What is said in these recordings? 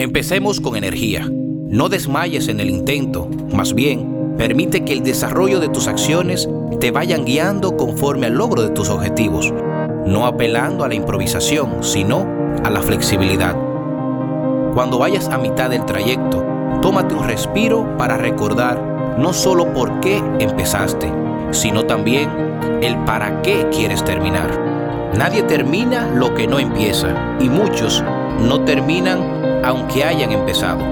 Empecemos con energía. No desmayes en el intento, más bien, permite que el desarrollo de tus acciones te vayan guiando conforme al logro de tus objetivos, no apelando a la improvisación, sino a la flexibilidad. Cuando vayas a mitad del trayecto, tómate un respiro para recordar no solo por qué empezaste, sino también el para qué quieres terminar. Nadie termina lo que no empieza y muchos no terminan aunque hayan empezado.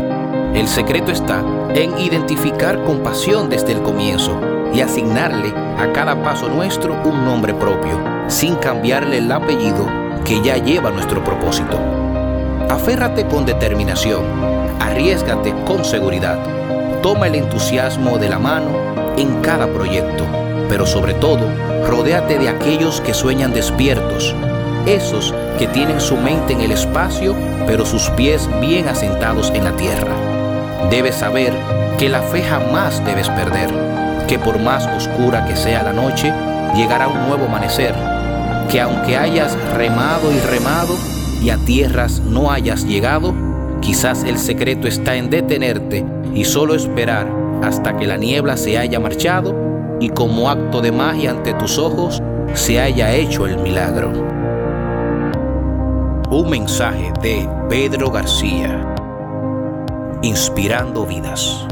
El secreto está en identificar con pasión desde el comienzo y asignarle a cada paso nuestro un nombre propio, sin cambiarle el apellido que ya lleva nuestro propósito. Aférrate con determinación, arriesgate con seguridad, toma el entusiasmo de la mano en cada proyecto, pero sobre todo, rodéate de aquellos que sueñan despiertos, esos que tienen su mente en el espacio, pero sus pies bien asentados en la tierra. Debes saber que la fe jamás debes perder, que por más oscura que sea la noche, llegará un nuevo amanecer, que aunque hayas remado y remado y a tierras no hayas llegado, quizás el secreto está en detenerte y solo esperar hasta que la niebla se haya marchado y como acto de magia ante tus ojos se haya hecho el milagro. Un mensaje de Pedro García, inspirando vidas.